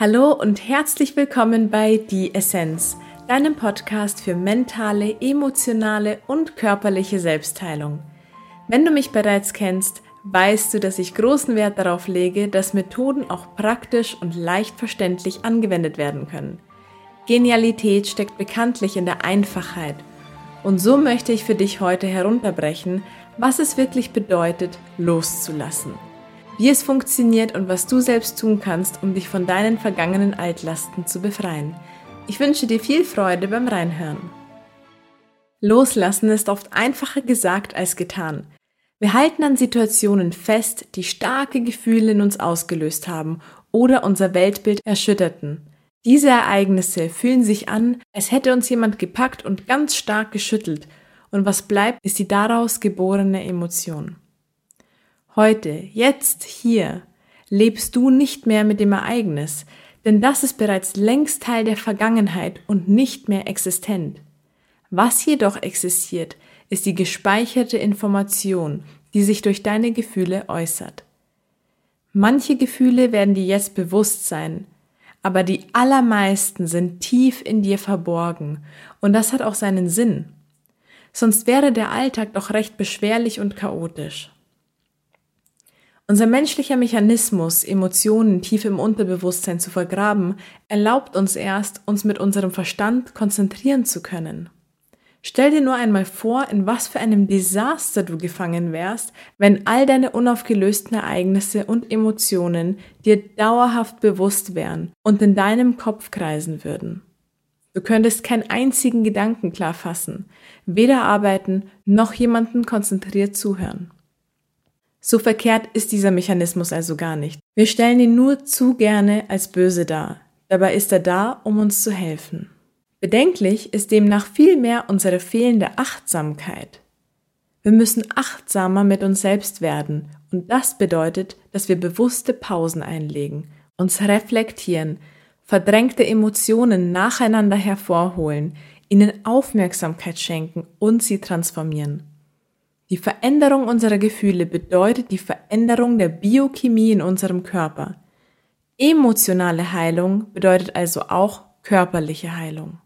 Hallo und herzlich willkommen bei Die Essenz, deinem Podcast für mentale, emotionale und körperliche Selbstheilung. Wenn du mich bereits kennst, weißt du, dass ich großen Wert darauf lege, dass Methoden auch praktisch und leicht verständlich angewendet werden können. Genialität steckt bekanntlich in der Einfachheit. Und so möchte ich für dich heute herunterbrechen, was es wirklich bedeutet, loszulassen wie es funktioniert und was du selbst tun kannst, um dich von deinen vergangenen Altlasten zu befreien. Ich wünsche dir viel Freude beim Reinhören. Loslassen ist oft einfacher gesagt als getan. Wir halten an Situationen fest, die starke Gefühle in uns ausgelöst haben oder unser Weltbild erschütterten. Diese Ereignisse fühlen sich an, als hätte uns jemand gepackt und ganz stark geschüttelt, und was bleibt, ist die daraus geborene Emotion. Heute, jetzt, hier, lebst du nicht mehr mit dem Ereignis, denn das ist bereits längst Teil der Vergangenheit und nicht mehr existent. Was jedoch existiert, ist die gespeicherte Information, die sich durch deine Gefühle äußert. Manche Gefühle werden dir jetzt bewusst sein, aber die allermeisten sind tief in dir verborgen und das hat auch seinen Sinn. Sonst wäre der Alltag doch recht beschwerlich und chaotisch. Unser menschlicher Mechanismus, Emotionen tief im Unterbewusstsein zu vergraben, erlaubt uns erst, uns mit unserem Verstand konzentrieren zu können. Stell dir nur einmal vor, in was für einem Desaster du gefangen wärst, wenn all deine unaufgelösten Ereignisse und Emotionen dir dauerhaft bewusst wären und in deinem Kopf kreisen würden. Du könntest keinen einzigen Gedanken klar fassen, weder arbeiten noch jemanden konzentriert zuhören. So verkehrt ist dieser Mechanismus also gar nicht. Wir stellen ihn nur zu gerne als böse dar. Dabei ist er da, um uns zu helfen. Bedenklich ist demnach vielmehr unsere fehlende Achtsamkeit. Wir müssen achtsamer mit uns selbst werden und das bedeutet, dass wir bewusste Pausen einlegen, uns reflektieren, verdrängte Emotionen nacheinander hervorholen, ihnen Aufmerksamkeit schenken und sie transformieren. Die Veränderung unserer Gefühle bedeutet die Veränderung der Biochemie in unserem Körper. Emotionale Heilung bedeutet also auch körperliche Heilung.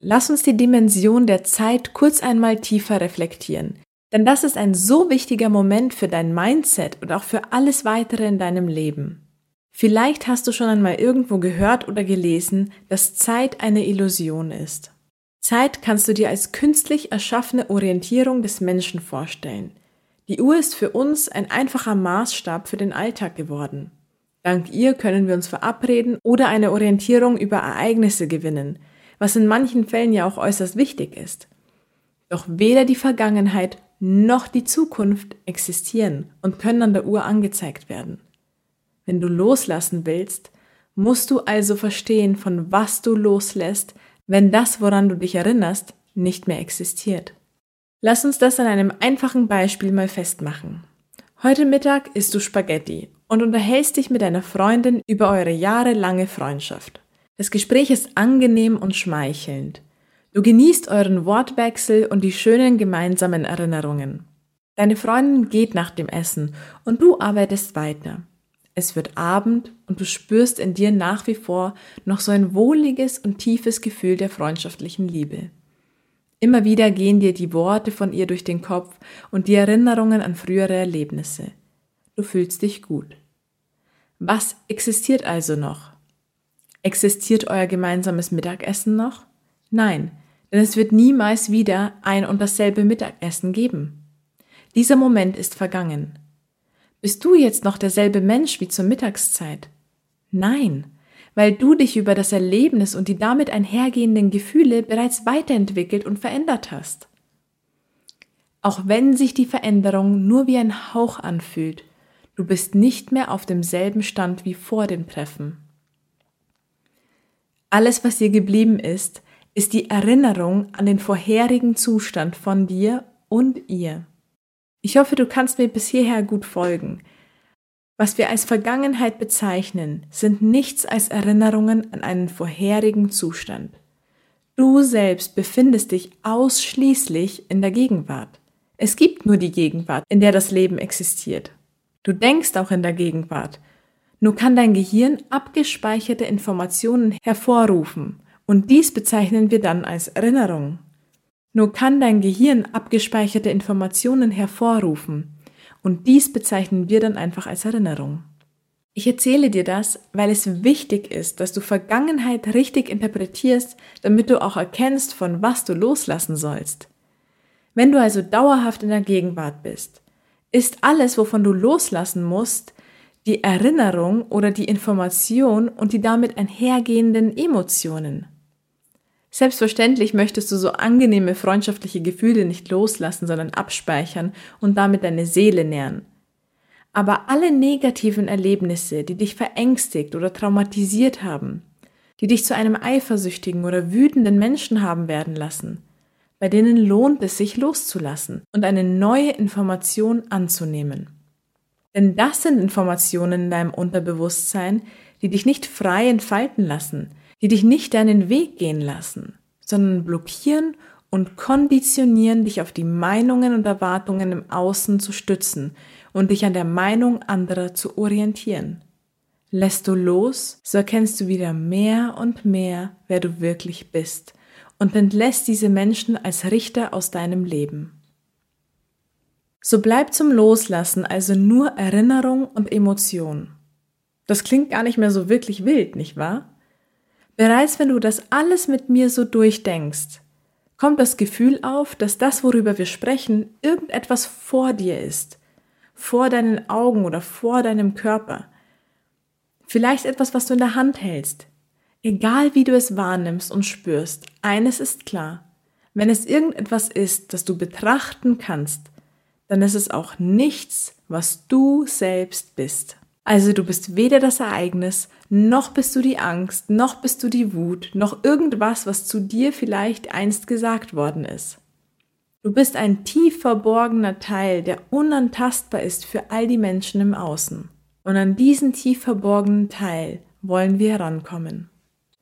Lass uns die Dimension der Zeit kurz einmal tiefer reflektieren, denn das ist ein so wichtiger Moment für dein Mindset und auch für alles weitere in deinem Leben. Vielleicht hast du schon einmal irgendwo gehört oder gelesen, dass Zeit eine Illusion ist. Zeit kannst du dir als künstlich erschaffene Orientierung des Menschen vorstellen. Die Uhr ist für uns ein einfacher Maßstab für den Alltag geworden. Dank ihr können wir uns verabreden oder eine Orientierung über Ereignisse gewinnen, was in manchen Fällen ja auch äußerst wichtig ist. Doch weder die Vergangenheit noch die Zukunft existieren und können an der Uhr angezeigt werden. Wenn du loslassen willst, musst du also verstehen, von was du loslässt, wenn das, woran du dich erinnerst, nicht mehr existiert. Lass uns das an einem einfachen Beispiel mal festmachen. Heute Mittag isst du Spaghetti und unterhältst dich mit deiner Freundin über eure jahrelange Freundschaft. Das Gespräch ist angenehm und schmeichelnd. Du genießt euren Wortwechsel und die schönen gemeinsamen Erinnerungen. Deine Freundin geht nach dem Essen und du arbeitest weiter. Es wird Abend und du spürst in dir nach wie vor noch so ein wohliges und tiefes Gefühl der freundschaftlichen Liebe. Immer wieder gehen dir die Worte von ihr durch den Kopf und die Erinnerungen an frühere Erlebnisse. Du fühlst dich gut. Was existiert also noch? Existiert euer gemeinsames Mittagessen noch? Nein, denn es wird niemals wieder ein und dasselbe Mittagessen geben. Dieser Moment ist vergangen. Bist du jetzt noch derselbe Mensch wie zur Mittagszeit? Nein, weil du dich über das Erlebnis und die damit einhergehenden Gefühle bereits weiterentwickelt und verändert hast. Auch wenn sich die Veränderung nur wie ein Hauch anfühlt, du bist nicht mehr auf demselben Stand wie vor dem Treffen. Alles, was dir geblieben ist, ist die Erinnerung an den vorherigen Zustand von dir und ihr. Ich hoffe, du kannst mir bis hierher gut folgen. Was wir als Vergangenheit bezeichnen, sind nichts als Erinnerungen an einen vorherigen Zustand. Du selbst befindest dich ausschließlich in der Gegenwart. Es gibt nur die Gegenwart, in der das Leben existiert. Du denkst auch in der Gegenwart. Nur kann dein Gehirn abgespeicherte Informationen hervorrufen und dies bezeichnen wir dann als Erinnerung. Nur kann dein Gehirn abgespeicherte Informationen hervorrufen und dies bezeichnen wir dann einfach als Erinnerung. Ich erzähle dir das, weil es wichtig ist, dass du Vergangenheit richtig interpretierst, damit du auch erkennst, von was du loslassen sollst. Wenn du also dauerhaft in der Gegenwart bist, ist alles, wovon du loslassen musst, die Erinnerung oder die Information und die damit einhergehenden Emotionen. Selbstverständlich möchtest du so angenehme freundschaftliche Gefühle nicht loslassen, sondern abspeichern und damit deine Seele nähren. Aber alle negativen Erlebnisse, die dich verängstigt oder traumatisiert haben, die dich zu einem eifersüchtigen oder wütenden Menschen haben werden lassen, bei denen lohnt es sich loszulassen und eine neue Information anzunehmen. Denn das sind Informationen in deinem Unterbewusstsein, die dich nicht frei entfalten lassen, die dich nicht deinen Weg gehen lassen, sondern blockieren und konditionieren dich auf die Meinungen und Erwartungen im Außen zu stützen und dich an der Meinung anderer zu orientieren. Lässt du los, so erkennst du wieder mehr und mehr, wer du wirklich bist und entlässt diese Menschen als Richter aus deinem Leben. So bleibt zum Loslassen also nur Erinnerung und Emotion. Das klingt gar nicht mehr so wirklich wild, nicht wahr? Bereits wenn du das alles mit mir so durchdenkst, kommt das Gefühl auf, dass das, worüber wir sprechen, irgendetwas vor dir ist, vor deinen Augen oder vor deinem Körper. Vielleicht etwas, was du in der Hand hältst, Egal wie du es wahrnimmst und spürst, eines ist klar. Wenn es irgendetwas ist, das du betrachten kannst, dann ist es auch nichts, was du selbst bist. Also du bist weder das Ereignis, noch bist du die Angst, noch bist du die Wut, noch irgendwas, was zu dir vielleicht einst gesagt worden ist. Du bist ein tief verborgener Teil, der unantastbar ist für all die Menschen im Außen. Und an diesen tief verborgenen Teil wollen wir herankommen.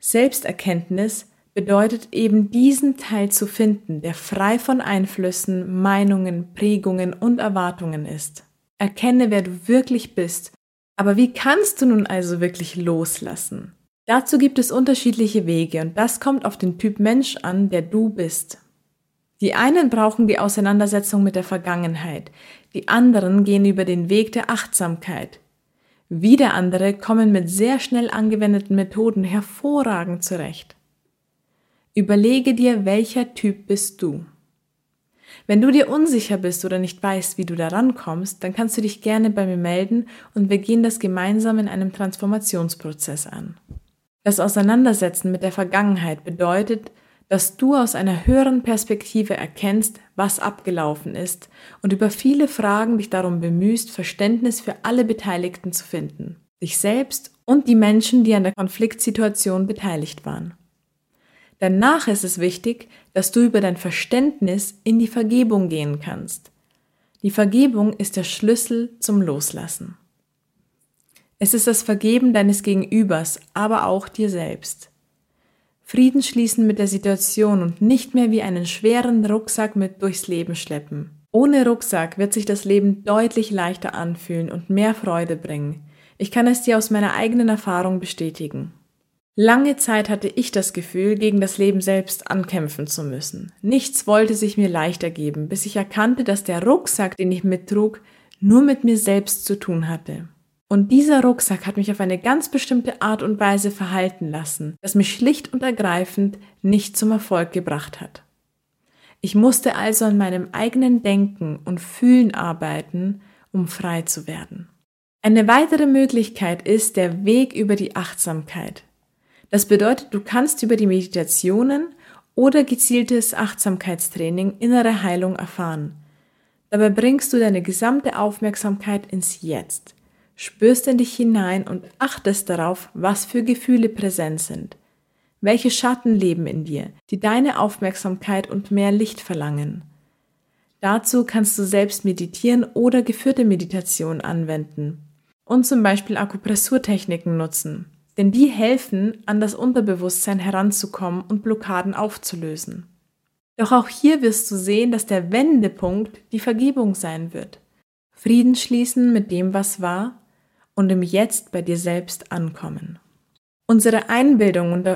Selbsterkenntnis bedeutet eben diesen Teil zu finden, der frei von Einflüssen, Meinungen, Prägungen und Erwartungen ist. Erkenne, wer du wirklich bist. Aber wie kannst du nun also wirklich loslassen? Dazu gibt es unterschiedliche Wege und das kommt auf den Typ Mensch an, der du bist. Die einen brauchen die Auseinandersetzung mit der Vergangenheit, die anderen gehen über den Weg der Achtsamkeit, wieder andere kommen mit sehr schnell angewendeten Methoden hervorragend zurecht. Überlege dir, welcher Typ bist du. Wenn du dir unsicher bist oder nicht weißt, wie du daran kommst, dann kannst du dich gerne bei mir melden und wir gehen das gemeinsam in einem Transformationsprozess an. Das Auseinandersetzen mit der Vergangenheit bedeutet, dass du aus einer höheren Perspektive erkennst, was abgelaufen ist und über viele Fragen dich darum bemühst, Verständnis für alle Beteiligten zu finden, dich selbst und die Menschen, die an der Konfliktsituation beteiligt waren. Danach ist es wichtig, dass du über dein Verständnis in die Vergebung gehen kannst. Die Vergebung ist der Schlüssel zum Loslassen. Es ist das Vergeben deines Gegenübers, aber auch dir selbst. Frieden schließen mit der Situation und nicht mehr wie einen schweren Rucksack mit durchs Leben schleppen. Ohne Rucksack wird sich das Leben deutlich leichter anfühlen und mehr Freude bringen. Ich kann es dir aus meiner eigenen Erfahrung bestätigen. Lange Zeit hatte ich das Gefühl, gegen das Leben selbst ankämpfen zu müssen. Nichts wollte sich mir leichter geben, bis ich erkannte, dass der Rucksack, den ich mittrug, nur mit mir selbst zu tun hatte. Und dieser Rucksack hat mich auf eine ganz bestimmte Art und Weise verhalten lassen, das mich schlicht und ergreifend nicht zum Erfolg gebracht hat. Ich musste also an meinem eigenen Denken und Fühlen arbeiten, um frei zu werden. Eine weitere Möglichkeit ist der Weg über die Achtsamkeit. Das bedeutet, du kannst über die Meditationen oder gezieltes Achtsamkeitstraining innere Heilung erfahren. Dabei bringst du deine gesamte Aufmerksamkeit ins Jetzt spürst in dich hinein und achtest darauf, was für Gefühle präsent sind. Welche Schatten leben in dir, die deine Aufmerksamkeit und mehr Licht verlangen. Dazu kannst du selbst meditieren oder geführte Meditation anwenden und zum Beispiel Akupressurtechniken nutzen, denn die helfen, an das Unterbewusstsein heranzukommen und Blockaden aufzulösen. Doch auch hier wirst du sehen, dass der Wendepunkt die Vergebung sein wird. Frieden schließen mit dem, was war und im Jetzt bei dir selbst ankommen. Unsere Einbildung und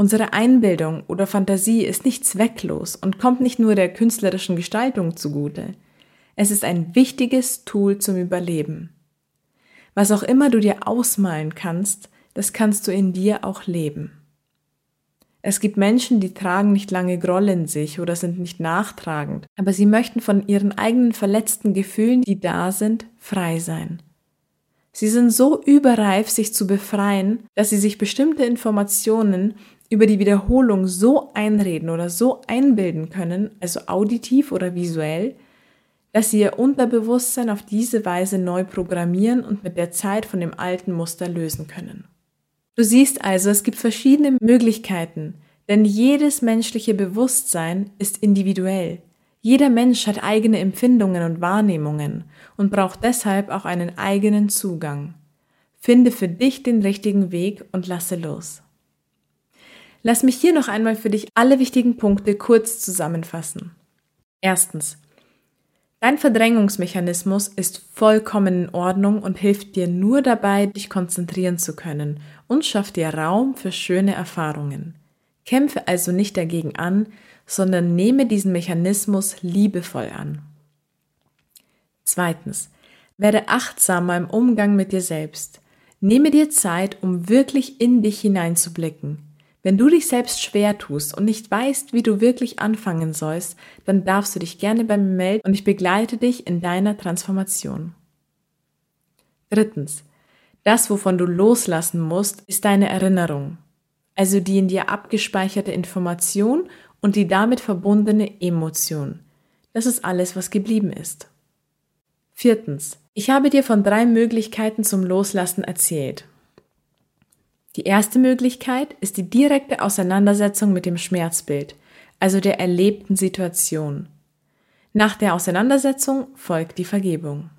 Unsere Einbildung oder Fantasie ist nicht zwecklos und kommt nicht nur der künstlerischen Gestaltung zugute. Es ist ein wichtiges Tool zum Überleben. Was auch immer du dir ausmalen kannst, das kannst du in dir auch leben. Es gibt Menschen, die tragen nicht lange Groll in sich oder sind nicht nachtragend, aber sie möchten von ihren eigenen verletzten Gefühlen, die da sind, frei sein. Sie sind so überreif, sich zu befreien, dass sie sich bestimmte Informationen über die Wiederholung so einreden oder so einbilden können, also auditiv oder visuell, dass sie ihr Unterbewusstsein auf diese Weise neu programmieren und mit der Zeit von dem alten Muster lösen können. Du siehst also, es gibt verschiedene Möglichkeiten, denn jedes menschliche Bewusstsein ist individuell. Jeder Mensch hat eigene Empfindungen und Wahrnehmungen und braucht deshalb auch einen eigenen Zugang. Finde für dich den richtigen Weg und lasse los. Lass mich hier noch einmal für dich alle wichtigen Punkte kurz zusammenfassen. Erstens. Dein Verdrängungsmechanismus ist vollkommen in Ordnung und hilft dir nur dabei, dich konzentrieren zu können und schafft dir Raum für schöne Erfahrungen. Kämpfe also nicht dagegen an, sondern nehme diesen Mechanismus liebevoll an. Zweitens. Werde achtsamer im Umgang mit dir selbst. Nehme dir Zeit, um wirklich in dich hineinzublicken. Wenn du dich selbst schwer tust und nicht weißt, wie du wirklich anfangen sollst, dann darfst du dich gerne bei mir melden und ich begleite dich in deiner Transformation. Drittens. Das, wovon du loslassen musst, ist deine Erinnerung, also die in dir abgespeicherte Information und die damit verbundene Emotion. Das ist alles, was geblieben ist. Viertens. Ich habe dir von drei Möglichkeiten zum Loslassen erzählt. Die erste Möglichkeit ist die direkte Auseinandersetzung mit dem Schmerzbild, also der erlebten Situation. Nach der Auseinandersetzung folgt die Vergebung.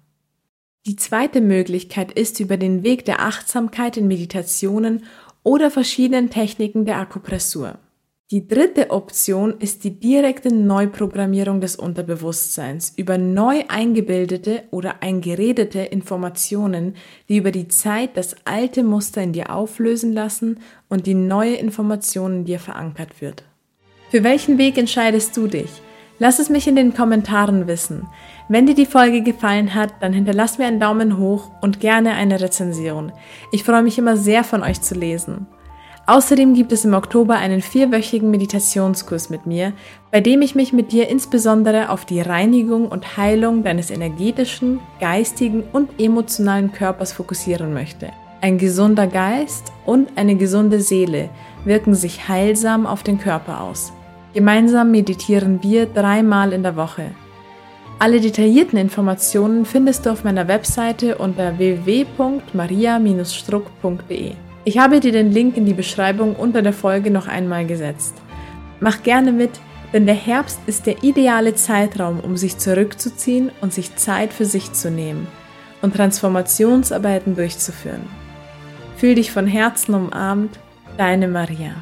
Die zweite Möglichkeit ist über den Weg der Achtsamkeit in Meditationen oder verschiedenen Techniken der Akupressur. Die dritte Option ist die direkte Neuprogrammierung des Unterbewusstseins über neu eingebildete oder eingeredete Informationen, die über die Zeit das alte Muster in dir auflösen lassen und die neue Information in dir verankert wird. Für welchen Weg entscheidest du dich? Lass es mich in den Kommentaren wissen. Wenn dir die Folge gefallen hat, dann hinterlass mir einen Daumen hoch und gerne eine Rezension. Ich freue mich immer sehr von euch zu lesen. Außerdem gibt es im Oktober einen vierwöchigen Meditationskurs mit mir, bei dem ich mich mit dir insbesondere auf die Reinigung und Heilung deines energetischen, geistigen und emotionalen Körpers fokussieren möchte. Ein gesunder Geist und eine gesunde Seele wirken sich heilsam auf den Körper aus. Gemeinsam meditieren wir dreimal in der Woche. Alle detaillierten Informationen findest du auf meiner Webseite unter www.maria-struck.de. Ich habe dir den Link in die Beschreibung unter der Folge noch einmal gesetzt. Mach gerne mit, denn der Herbst ist der ideale Zeitraum, um sich zurückzuziehen und sich Zeit für sich zu nehmen und Transformationsarbeiten durchzuführen. Fühl dich von Herzen umarmt, deine Maria.